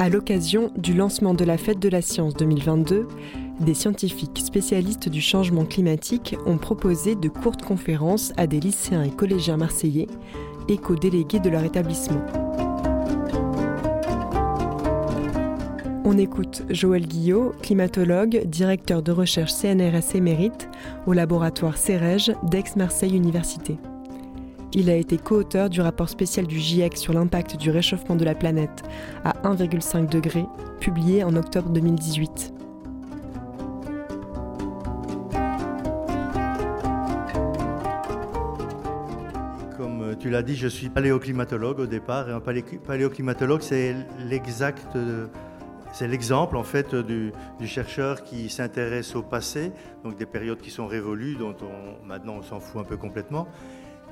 À l'occasion du lancement de la Fête de la Science 2022, des scientifiques spécialistes du changement climatique ont proposé de courtes conférences à des lycéens et collégiens marseillais, éco-délégués de leur établissement. On écoute Joël Guillot, climatologue, directeur de recherche CNRS émérite au laboratoire CEREG d'Aix-Marseille Université. Il a été co-auteur du rapport spécial du GIEC sur l'impact du réchauffement de la planète à 1,5 degré, publié en octobre 2018. Comme tu l'as dit, je suis paléoclimatologue au départ. Et un paléoclimatologue, c'est l'exemple en fait du, chercheur qui s'intéresse au passé, donc des périodes qui sont révolues, dont on, maintenant on s'en fout un peu complètement,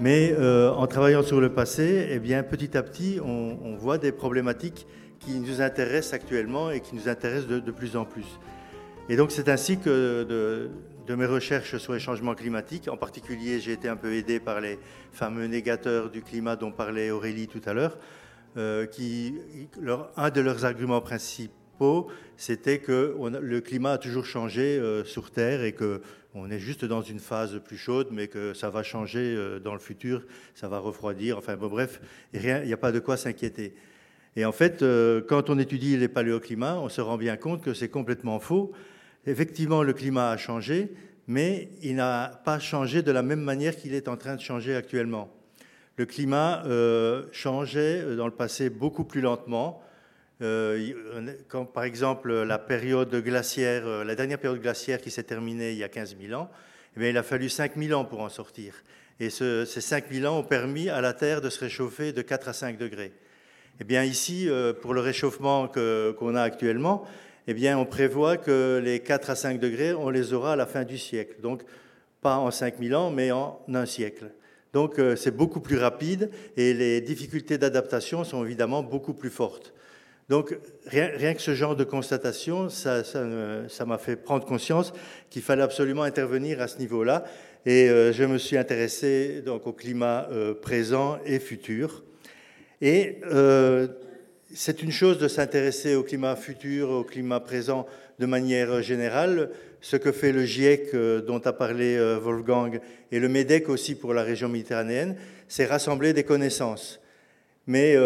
mais euh, en travaillant sur le passé, eh bien, petit à petit, on, voit des problématiques qui nous intéressent actuellement et qui nous intéressent de, plus en plus. Et donc c'est ainsi que de, mes recherches sur les changements climatiques, en particulier j'ai été un peu aidé par les fameux négateurs du climat dont parlait Aurélie tout à l'heure, euh, qui, un de leurs arguments principaux, c'était que le climat a toujours changé euh, sur Terre et que on est juste dans une phase plus chaude, mais que ça va changer euh, dans le futur, ça va refroidir. Enfin, bon, bref, il n'y a pas de quoi s'inquiéter. Et en fait, euh, quand on étudie les paléoclimats, on se rend bien compte que c'est complètement faux. Effectivement, le climat a changé, mais il n'a pas changé de la même manière qu'il est en train de changer actuellement. Le climat euh, changeait dans le passé beaucoup plus lentement. Euh, quand, par exemple, euh, la dernière période glaciaire qui s'est terminée il y a 15 000 ans, eh il a fallu 5 000 ans pour en sortir. Et ces 5 000 ans ont permis à la Terre de se réchauffer de 4 à 5 degrés. Eh bien, ici, euh, pour le réchauffement qu'on a actuellement, eh bien, on prévoit que les 4 à 5 degrés, on les aura à la fin du siècle. Donc, pas en 5 000 ans, mais en un siècle. Donc, c'est beaucoup plus rapide et les difficultés d'adaptation sont évidemment beaucoup plus fortes. Donc, rien, que ce genre de constatation, ça, m'a fait prendre conscience qu'il fallait absolument intervenir à ce niveau-là. Et euh, je me suis intéressé donc au climat euh, présent et futur. Et euh, c'est une chose de s'intéresser au climat futur, au climat présent de manière générale. Ce que fait le GIEC dont a parlé Wolfgang et le MEDEC aussi pour la région méditerranéenne, c'est rassembler des connaissances. Mais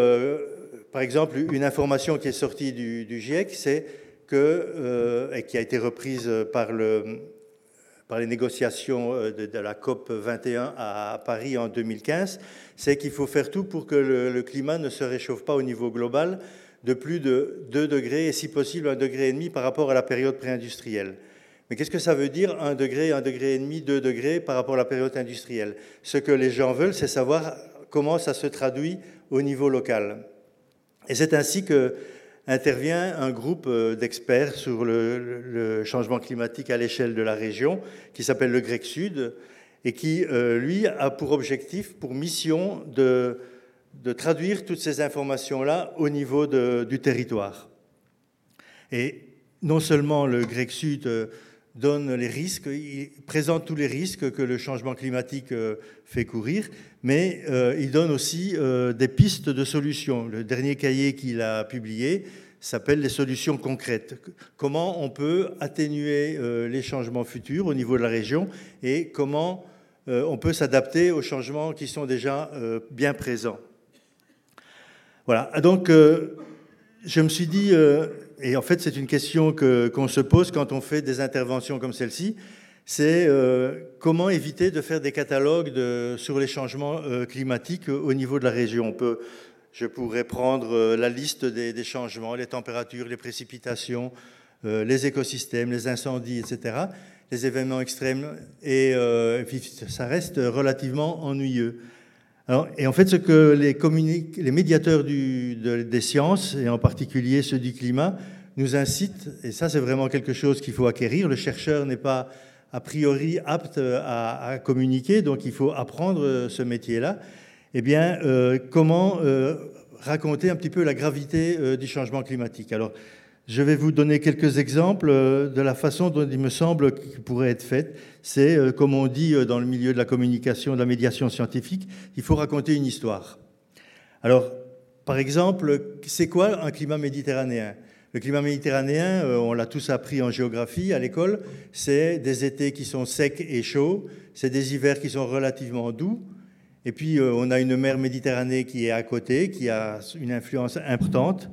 par exemple, une information qui est sortie du, GIEC, c'est que, euh, et qui a été reprise par, le, par les négociations euh, de, la COP 21 à, Paris en 2015, c'est qu'il faut faire tout pour que le, climat ne se réchauffe pas au niveau global de plus de 2 degrés et si possible 1 degré par rapport à la période préindustrielle. Mais qu'est-ce que ça veut dire 1 degré, 1 degré et demi, 2 degrés par rapport à la période industrielle? Ce que les gens veulent, c'est savoir comment ça se traduit au niveau local. Et c'est ainsi que intervient un groupe euh, d'experts sur le, changement climatique à l'échelle de la région, qui s'appelle le GREC Sud, et qui, euh, lui, a pour objectif, pour mission, de, traduire toutes ces informations-là au niveau du territoire. Et non seulement le GREC Sud euh, donne les risques, il présente tous les risques que le changement climatique euh, fait courir, mais euh, il donne aussi euh, des pistes de solutions. Le dernier cahier qu'il a publié s'appelle les solutions concrètes. Comment on peut atténuer les changements futurs au niveau de la région et comment on peut s'adapter aux changements qui sont déjà bien présents. Voilà, donc je me suis dit, et en fait, c'est une question qu'on se pose quand on fait des interventions comme celle-ci. C'est euh, comment éviter de faire des catalogues sur les changements euh, climatiques au niveau de la région? On peut, je pourrais prendre euh, la liste des, changements, les températures, les précipitations, les écosystèmes, les incendies, etc., les événements extrêmes, et, ça reste relativement ennuyeux. Alors, et en fait, ce que les, médiateurs des sciences, et en particulier ceux du climat, nous incitent, et ça c'est vraiment quelque chose qu'il faut acquérir, le chercheur n'est pas a priori apte à, communiquer, donc il faut apprendre ce métier-là, eh bien, euh, comment euh, raconter un petit peu la gravité euh, du changement climatique? Alors, je vais vous donner quelques exemples de la façon dont il me semble qu'il pourrait être fait. C'est, comme on dit dans le milieu de la communication, de la médiation scientifique, il faut raconter une histoire. Alors, par exemple, c'est quoi un climat méditerranéen? Le climat méditerranéen, on l'a tous appris en géographie à l'école, c'est des étés qui sont secs et chauds, c'est des hivers qui sont relativement doux, et puis on a une mer Méditerranée qui est à côté, qui a une influence importante.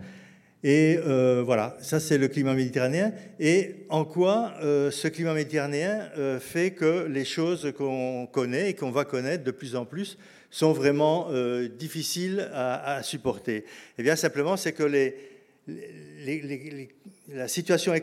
Et euh, voilà, ça c'est le climat méditerranéen. Et en quoi euh, ce climat méditerranéen euh, fait que les choses qu'on connaît et qu'on va connaître de plus en plus sont vraiment difficiles à, supporter Eh bien simplement, c'est que la situation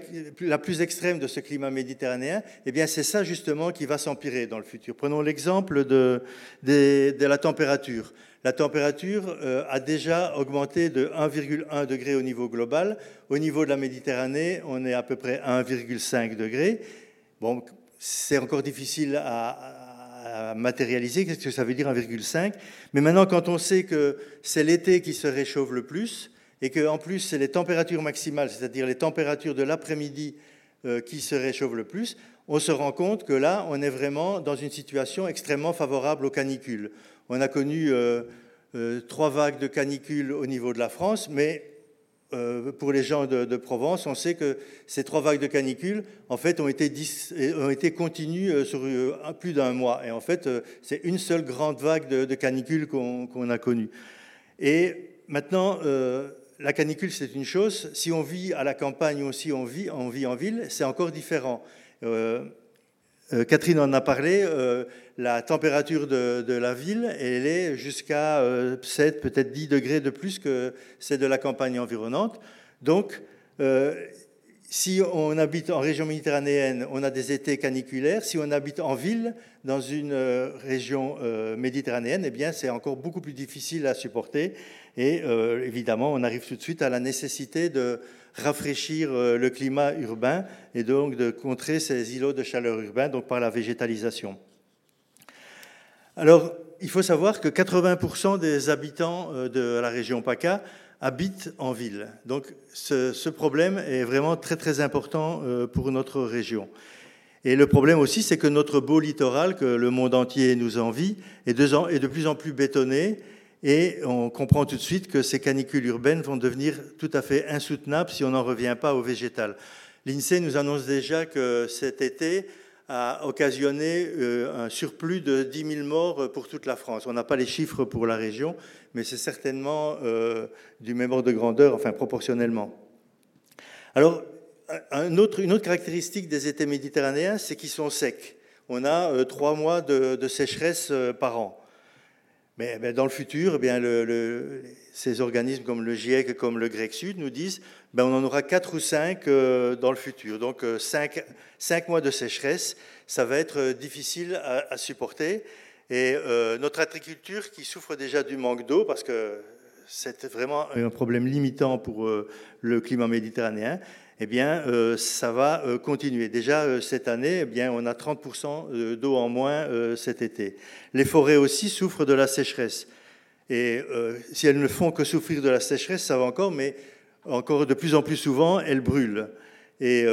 la plus extrême de ce climat méditerranéen, eh bien c'est ça justement qui va s'empirer dans le futur. Prenons l'exemple de la température la température euh, a déjà augmenté de 1,1 degré au niveau global. Au niveau de la Méditerranée, on est à peu près à 1,5 degré. Bon, c'est encore difficile à, matérialiser. Qu'est-ce que ça veut dire 1,5 Mais maintenant, quand on sait que c'est l'été qui se réchauffe le plus, et qu'en plus c'est les températures maximales, c'est-à-dire les températures de l'après-midi euh, qui se réchauffent le plus, on se rend compte que là, on est vraiment dans une situation extrêmement favorable aux canicules. On a connu euh, euh, trois vagues de canicules au niveau de la France, mais euh, pour les gens de, Provence, on sait que ces trois vagues de canicules, en fait, ont été, ont été continues sur plus d'un mois. Et en fait, c'est une seule grande vague de, canicules qu'on a connue. Et maintenant, la canicule, c'est une chose. Si on vit à la campagne ou si on vit en ville, c'est encore différent. Euh, Catherine en a parlé, euh, la température de, la ville, elle est jusqu'à 7, euh, peut-être 10 degrés de plus que celle de la campagne environnante. Donc, si on habite en région méditerranéenne, on a des étés caniculaires. Si on habite en ville, dans une région méditerranéenne, eh bien, c'est encore beaucoup plus difficile à supporter. Et évidemment, on arrive tout de suite à la nécessité de rafraîchir euh, le climat urbain et donc de contrer ces îlots de chaleur urbains donc par la végétalisation. Alors, il faut savoir que 80% des habitants euh, de la région PACA habitent en ville. Donc, ce, problème est vraiment très très important euh, pour notre région. Et le problème aussi, c'est que notre beau littoral, que le monde entier nous envie, est de plus en plus bétonné et on comprend tout de suite que ces canicules urbaines vont devenir tout à fait insoutenables si on n'en revient pas au végétal. L'INSEE nous annonce déjà que cet été a occasionné euh, un surplus de 10 000 morts pour toute la France. On n'a pas les chiffres pour la région, mais c'est certainement euh, du même ordre de grandeur, enfin proportionnellement. Alors, une autre caractéristique des étés méditerranéens, c'est qu'ils sont secs. On a euh, trois mois de sécheresse par an. Mais, dans le futur, eh ces organismes comme le GIEC, comme le Grec Sud nous disent ben, on en aura quatre ou cinq euh, dans le futur. Donc euh, cinq, mois de sécheresse, ça va être euh, difficile à, supporter. Et notre agriculture qui souffre déjà du manque d'eau, parce que c'est vraiment un problème limitant pour le climat méditerranéen, eh bien, euh, ça va euh, continuer. Déjà, euh, cette année, eh bien, on a 30% d'eau en moins cet été. Les forêts aussi souffrent de la sécheresse. Et si elles ne font que souffrir de la sécheresse, ça va encore, mais encore de plus en plus souvent, elles brûlent. Et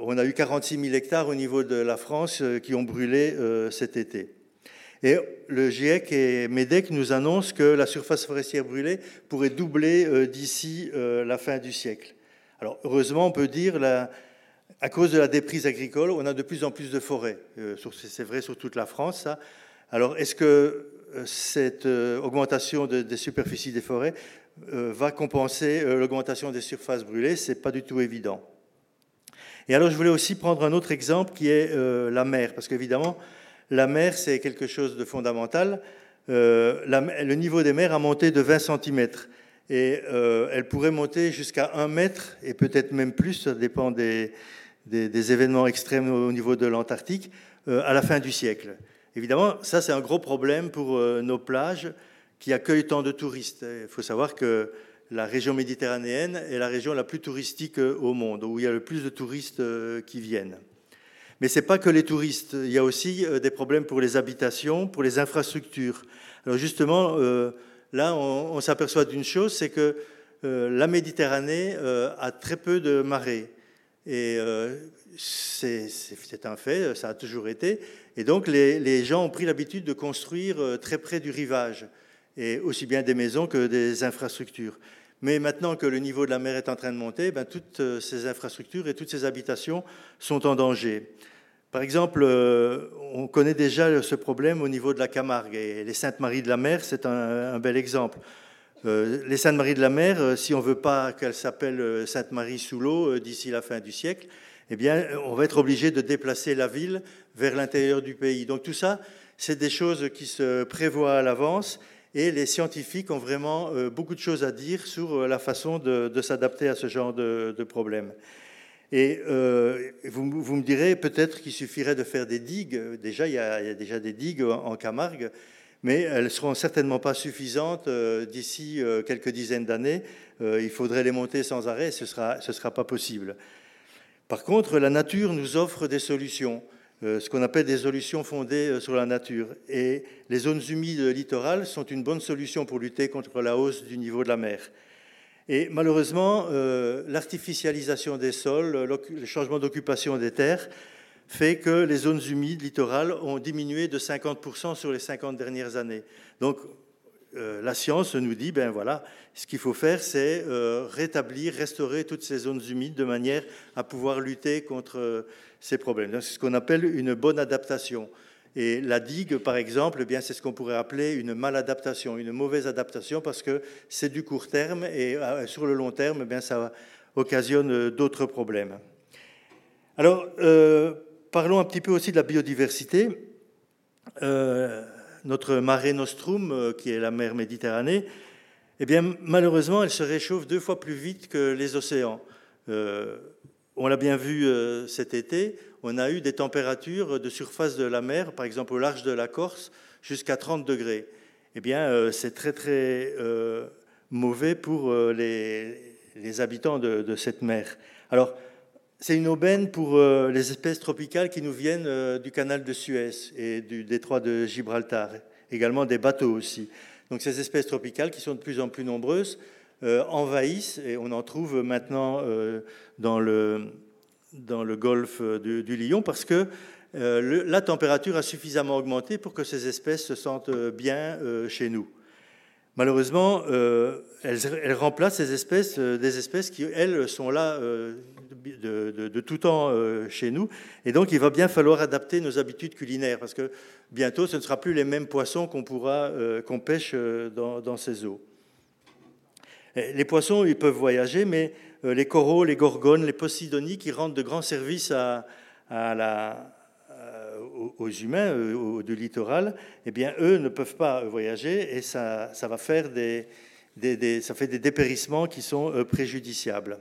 on a eu 46 000 hectares au niveau de la France qui ont brûlé cet été. Et le GIEC et MEDEC nous annoncent que la surface forestière brûlée pourrait doubler d'ici la fin du siècle. Alors heureusement, on peut dire, à cause de la déprise agricole, on a de plus en plus de forêts. Euh, c'est vrai sur toute la France, ça. Alors est-ce que euh, cette euh, augmentation des superficies des forêts va compenser l'augmentation des surfaces brûlées? Ce n'est pas du tout évident. Et alors je voulais aussi prendre un autre exemple qui est la mer, parce qu'évidemment, la mer, c'est quelque chose de fondamental. le niveau des mers a monté de 20 cm et euh, elle pourrait monter jusqu'à un mètre et peut-être même plus, ça dépend des, événements extrêmes au niveau de l'Antarctique, euh, à la fin du siècle. Évidemment, ça c'est un gros problème pour euh, nos plages qui accueillent tant de touristes. Il faut savoir que la région méditerranéenne est la région la plus touristique au monde, où il y a le plus de touristes qui viennent. Mais ce n'est pas que les touristes, il y a aussi des problèmes pour les habitations, pour les infrastructures. Alors justement, là, on, s'aperçoit d'une chose, c'est que euh, la Méditerranée euh, a très peu de marées. Et euh, c'est un fait, ça a toujours été. Et donc, les, gens ont pris l'habitude de construire très près du rivage. et aussi bien des maisons que des infrastructures. Mais maintenant que le niveau de la mer est en train de monter, ben, toutes ces infrastructures et toutes ces habitations sont en danger. Par exemple, euh, on connaît déjà ce problème au niveau de la Camargue et les Saintes-Maries de la Mer, c'est un, bel exemple. Euh, les Saintes-Maries de la Mer, si on ne veut pas qu'elles s'appellent Sainte-Marie sous l'eau d'ici la fin du siècle, eh bien, on va être obligé de déplacer la ville vers l'intérieur du pays. Donc tout ça, c'est des choses qui se prévoient à l'avance et les scientifiques ont vraiment euh, beaucoup de choses à dire sur euh, la façon de, s'adapter à ce genre de, problème. Et euh, vous, me direz peut-être qu'il suffirait de faire des digues. Déjà, il y a, déjà des digues en, Camargue, mais elles ne seront certainement pas suffisantes d'ici quelques dizaines d'années. il faudrait les monter sans arrêt, ce ne sera, pas possible. Par contre, la nature nous offre des solutions. Euh, ce qu'on appelle des solutions fondées euh, sur la nature. Et les zones humides littorales sont une bonne solution pour lutter contre la hausse du niveau de la mer. Et malheureusement, euh, l'artificialisation des sols, le changement d'occupation des terres, fait que les zones humides littorales ont diminué de 50% sur les 50 dernières années. Donc, la science nous dit, ben voilà, ce qu'il faut faire, c'est rétablir, restaurer toutes ces zones humides de manière à pouvoir lutter contre ces problèmes. C'est ce qu'on appelle une bonne adaptation. Et la digue, par exemple, eh bien, c'est ce qu'on pourrait appeler une maladaptation, une mauvaise adaptation, parce que c'est du court terme et euh, sur le long terme, eh bien, ça occasionne d'autres problèmes. Alors, euh, parlons un petit peu aussi de la biodiversité. Euh, notre mare nostrum, qui est la mer Méditerranée, eh bien, malheureusement, elle se réchauffe deux fois plus vite que les océans. On l'a bien vu euh, cet été, on a eu des températures de surface de la mer, par exemple au large de la Corse, jusqu'à 30 degrés. Eh bien, euh, c'est très très euh, mauvais pour les, habitants de, cette mer. Alors, c'est une aubaine pour les espèces tropicales qui nous viennent du canal de Suez et du détroit de Gibraltar, également des bateaux aussi. Donc, ces espèces tropicales qui sont de plus en plus nombreuses envahissent, et on en trouve maintenant euh, dans, le, dans le golfe du, Lion, parce que euh, la température a suffisamment augmenté pour que ces espèces se sentent bien chez nous. Malheureusement, elles, remplacent ces espèces, des espèces qui, elles, sont là de, tout temps chez nous. Et donc, il va bien falloir adapter nos habitudes culinaires, parce que bientôt, ce ne sera plus les mêmes poissons qu'on pêche dans ces eaux. Eh, les poissons, ils peuvent voyager, mais euh, les coraux, les gorgones, les posidonies, qui rendent de grands services euh, aux humains euh, du littoral, eh bien, eux ne peuvent pas voyager et ça, ça va faire des, ça fait des dépérissements qui sont préjudiciables.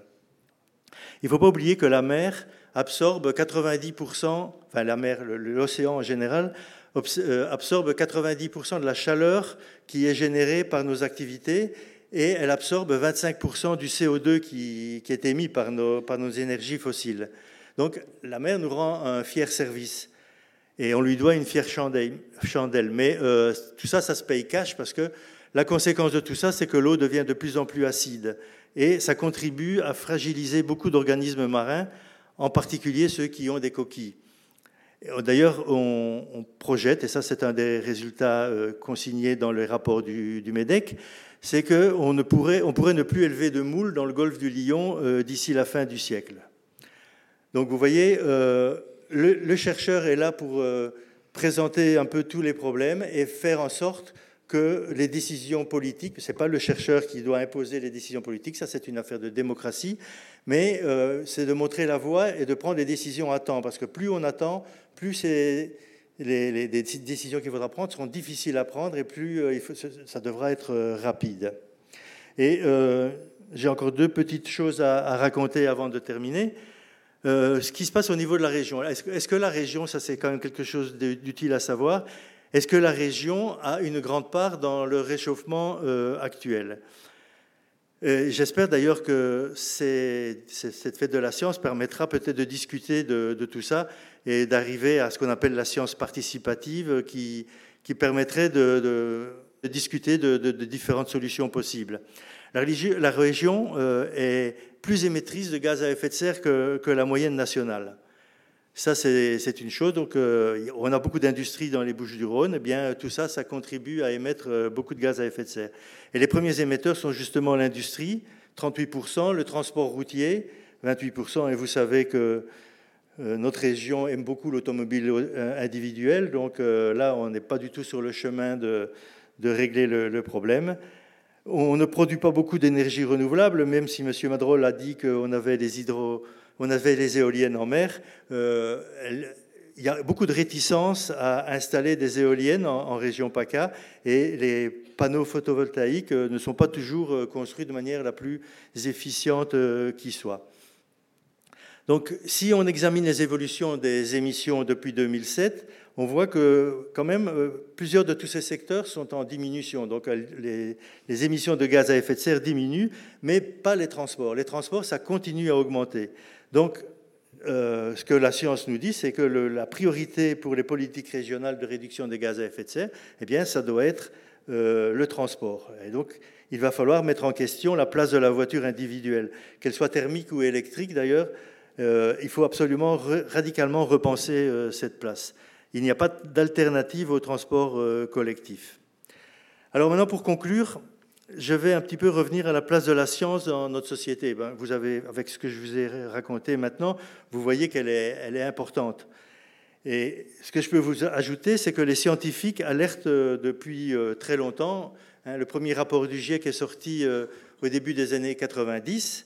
Il ne faut pas oublier que la mer absorbe 90%, enfin l'océan en général, absorbe 90% de la chaleur qui est générée par nos activités et elle absorbe 25% du CO2 qui, est émis par nos, par nos énergies fossiles. Donc la mer nous rend un fier service et on lui doit une fière chandelle. Mais euh, tout ça, ça se paye cash parce que la conséquence de tout ça, c'est que l'eau devient de plus en plus acide et ça contribue à fragiliser beaucoup d'organismes marins, en particulier ceux qui ont des coquilles. D'ailleurs, on, projette, et ça c'est un des résultats euh, consignés dans les rapports du, du MEDEC, c'est qu'on pourrait, on pourrait ne plus élever de moules dans le golfe du Lion euh, d'ici la fin du siècle. Donc vous voyez, euh, le, chercheur est là pour euh, présenter un peu tous les problèmes et faire en sorte que les décisions politiques, ce n'est pas le chercheur qui doit imposer les décisions politiques, ça c'est une affaire de démocratie, mais c'est de montrer la voie et de prendre des décisions à temps, parce que plus on attend, plus c'est les, décisions qu'il faudra prendre seront difficiles à prendre et plus euh, ça devra être euh, rapide. Et euh, j'ai encore deux petites choses à, raconter avant de terminer. ce qui se passe au niveau de la région. Est-ce que, la région, ça c'est quand même quelque chose d'utile à savoir, est-ce que la région a une grande part dans le réchauffement actuel? J'espère d'ailleurs que cette fête de la science permettra peut-être de discuter de, tout ça et d'arriver à ce qu'on appelle la science participative qui, qui permettrait de, discuter de, différentes solutions possibles. La, région euh, est plus émettrice de gaz à effet de serre que, la moyenne nationale. Ça, c'est une chose. Donc, euh, on a beaucoup d'industries dans les Bouches-du-Rhône. Eh bien, tout ça, ça contribue à émettre euh, beaucoup de gaz à effet de serre. Et les premiers émetteurs sont justement l'industrie, 38%, le transport routier, 28%. Et vous savez que notre région aime beaucoup l'automobile individuelle. Donc là, on n'est pas du tout sur le chemin de, régler le, problème. On ne produit pas beaucoup d'énergie renouvelable, même si M. Madrol a dit qu'on avait des hydro on avait les éoliennes en mer. Euh, il y a beaucoup de réticence à installer des éoliennes en, région PACA et les panneaux photovoltaïques euh, ne sont pas toujours euh, construits de manière la plus efficiente qui soit. Donc, si on examine les évolutions des émissions depuis 2007, on voit que quand même plusieurs de tous ces secteurs sont en diminution. Donc les, les, émissions de gaz à effet de serre diminuent, mais pas les transports. Les transports, ça continue à augmenter. Donc, euh, ce que la science nous dit, c'est que la priorité pour les politiques régionales de réduction des gaz à effet de serre, eh bien, ça doit être euh, le transport. Et donc, il va falloir mettre en question la place de la voiture individuelle, qu'elle soit thermique ou électrique d'ailleurs. Euh, il faut absolument radicalement repenser cette place. Il n'y a pas d'alternative au transport collectif. Alors maintenant, pour conclure, je vais un petit peu revenir à la place de la science dans notre société. Ben, vous avez, avec ce que je vous ai raconté maintenant, vous voyez qu'elle est, est importante. Et ce que je peux vous ajouter, c'est que les scientifiques alertent euh, depuis euh, très longtemps. Hein, le premier rapport du GIEC est sorti euh, au début des années 90.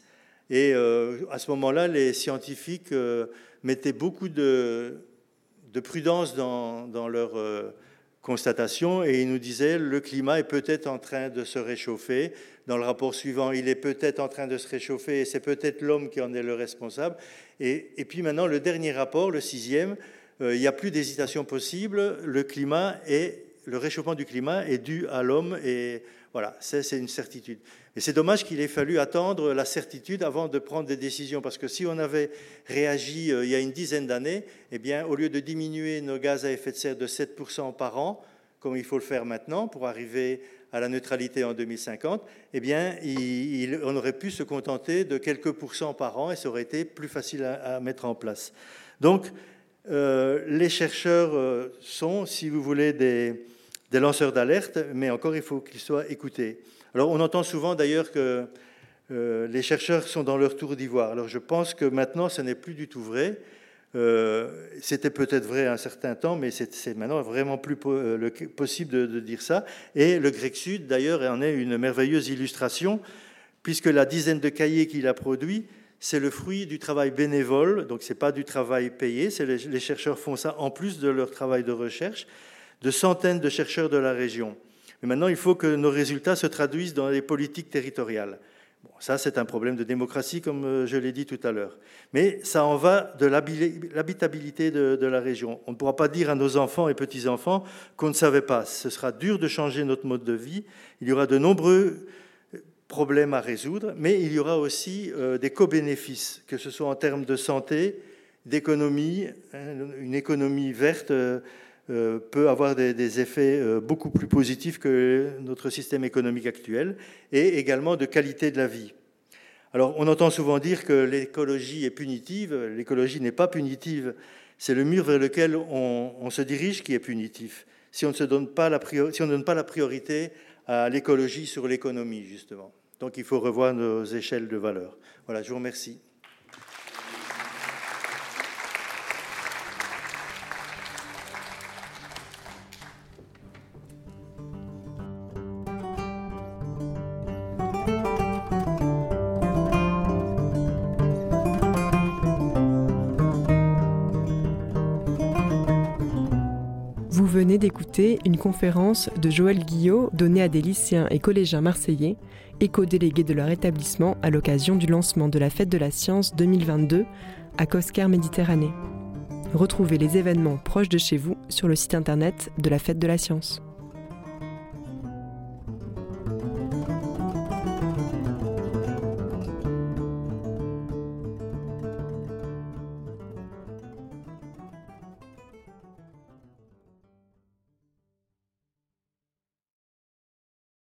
Et à ce moment-là, les scientifiques mettaient beaucoup de, de prudence dans, dans leur constatation et il nous disait le climat est peut-être en train de se réchauffer. Dans le rapport suivant, il est peut-être en train de se réchauffer et c'est peut-être l'homme qui en est le responsable. Et, puis maintenant, le dernier rapport, le sixième, euh, il n'y a plus d'hésitation possible. Le climat le réchauffement du climat est dû à l'homme et voilà, c'est une certitude. Et c'est dommage qu'il ait fallu attendre la certitude avant de prendre des décisions, parce que si on avait réagi euh, il y a une dizaine d'années, eh bien, au lieu de diminuer nos gaz à effet de serre de 7% par an, comme il faut le faire maintenant pour arriver à la neutralité en 2050, eh bien, on aurait pu se contenter de quelques pourcents par an et ça aurait été plus facile à, mettre en place. Donc, euh, les chercheurs euh, sont, si vous voulez, des, des lanceurs d'alerte, mais encore il faut qu'ils soient écoutés. Alors on entend souvent d'ailleurs que euh, les chercheurs sont dans leur tour d'ivoire. Alors je pense que maintenant ce n'est plus du tout vrai. Euh, c'était peut-être vrai un certain temps, mais c'est maintenant vraiment plus euh, possible de, de, dire ça. Et le grec sud, d'ailleurs, en est une merveilleuse illustration, puisque la dizaine de cahiers qu'il a produits, c'est le fruit du travail bénévole, donc ce n'est pas du travail payé, les, les chercheurs font ça en plus de leur travail de recherche de centaines de chercheurs de la région. Mais maintenant, il faut que nos résultats se traduisent dans les politiques territoriales. Ça, c'est un problème de démocratie, comme euh, je l'ai dit tout à l'heure. Mais ça en va de l'habitabilité de, de, la région. On ne pourra pas dire à nos enfants et petits-enfants qu'on ne savait pas. Ce sera dur de changer notre mode de vie. Il y aura de nombreux euh, problèmes à résoudre, mais il y aura aussi euh, des co-bénéfices, que ce soit en termes de santé, d'économie, hein, une économie verte. Euh, peut avoir des, effets euh, beaucoup plus positifs que notre système économique actuel, et également de qualité de la vie. Alors on entend souvent dire que l'écologie est punitive, l'écologie n'est pas punitive, c'est le mur vers lequel on, se dirige qui est punitif, si on, ne se donne pas la si on ne donne pas la priorité à l'écologie sur l'économie, justement. Donc il faut revoir nos échelles de valeur. Voilà, je vous remercie. D'écouter une conférence de Joël Guillot donnée à des lycéens et collégiens marseillais, éco-délégués de leur établissement à l'occasion du lancement de la Fête de la Science 2022 à Coscar Méditerranée. Retrouvez les événements proches de chez vous sur le site internet de la Fête de la Science.